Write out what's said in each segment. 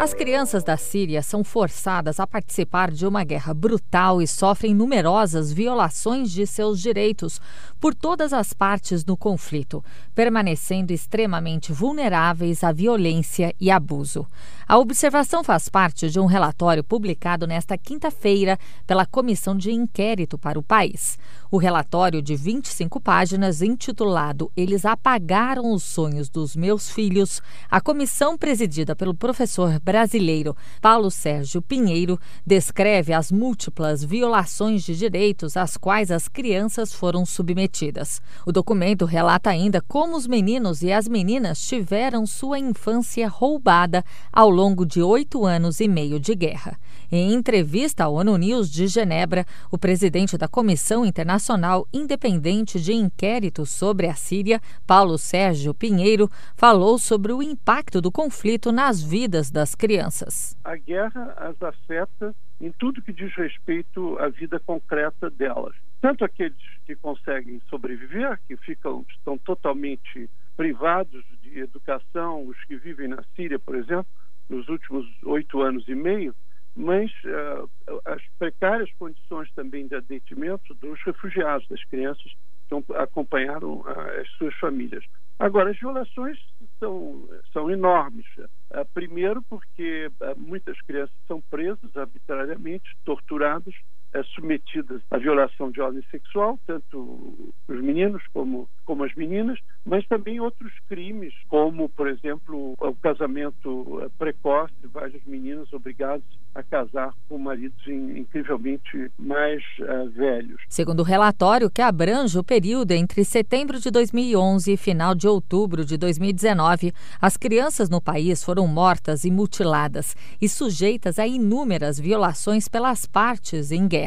As crianças da Síria são forçadas a participar de uma guerra brutal e sofrem numerosas violações de seus direitos por todas as partes no conflito, permanecendo extremamente vulneráveis à violência e abuso. A observação faz parte de um relatório publicado nesta quinta-feira pela Comissão de Inquérito para o país. O relatório de 25 páginas, intitulado Eles Apagaram os Sonhos dos Meus Filhos, a comissão presidida pelo professor brasileiro Paulo Sérgio Pinheiro descreve as múltiplas violações de direitos às quais as crianças foram submetidas. O documento relata ainda como os meninos e as meninas tiveram sua infância roubada ao longo de oito anos e meio de guerra. Em entrevista à ONU News de Genebra, o presidente da Comissão Internacional Independente de Inquérito sobre a Síria, Paulo Sérgio Pinheiro, falou sobre o impacto do conflito nas vidas das crianças. A guerra as afeta em tudo que diz respeito à vida concreta delas. Tanto aqueles que conseguem sobreviver, que ficam estão totalmente privados de educação, os que vivem na Síria, por exemplo, nos últimos oito anos e meio, mas uh, as precárias condições também de atendimento dos refugiados, das crianças que acompanharam uh, as suas famílias. Agora, as violações são, são enormes. Uh, primeiro, porque muitas crianças são presas arbitrariamente, torturadas, submetidas à violação de ordem sexual, tanto os meninos como, como as meninas, mas também outros crimes, como, por exemplo, o casamento precoce, vários meninos obrigados a casar com maridos incrivelmente mais uh, velhos. Segundo o relatório, que abrange o período entre setembro de 2011 e final de outubro de 2019, as crianças no país foram mortas e mutiladas e sujeitas a inúmeras violações pelas partes em guerra.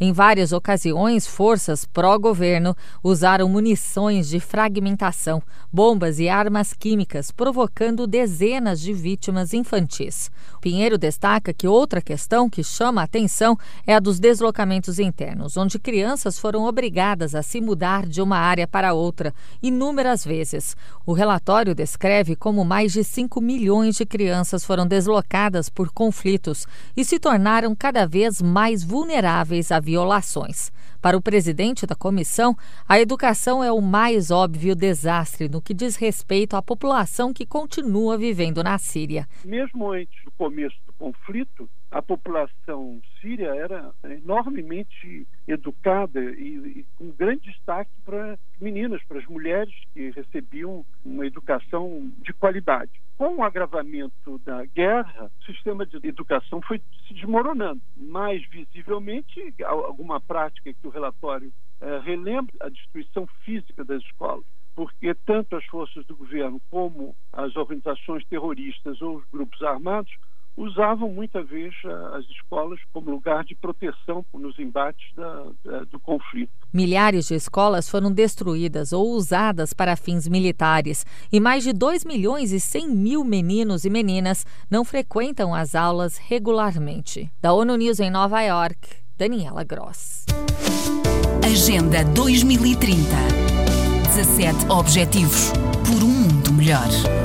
Em várias ocasiões, forças pró-governo usaram munições de fragmentação, bombas e armas químicas, provocando dezenas de vítimas infantis. Pinheiro destaca que outra questão que chama a atenção é a dos deslocamentos internos, onde crianças foram obrigadas a se mudar de uma área para outra inúmeras vezes. O relatório descreve como mais de 5 milhões de crianças foram deslocadas por conflitos e se tornaram cada vez mais vulneráveis a violações. Para o presidente da comissão, a educação é o mais óbvio desastre no que diz respeito à população que continua vivendo na Síria. Mesmo antes do começo do conflito, a população síria era enormemente educada e, e com grande destaque para meninas, para as mulheres que recebiam uma educação de qualidade. Com o agravamento da guerra, o sistema de educação foi se desmoronando. Mais visivelmente, alguma prática que o relatório eh, relembra, a destruição física das escolas porque tanto as forças do governo como as organizações terroristas ou os grupos armados usavam muitas vezes as escolas como lugar de proteção nos embates da, da, do conflito. Milhares de escolas foram destruídas ou usadas para fins militares e mais de 2 milhões e 100 mil meninos e meninas não frequentam as aulas regularmente. Da ONU News em Nova York, Daniela Gross. Agenda 2030 17 Objetivos por um mundo melhor.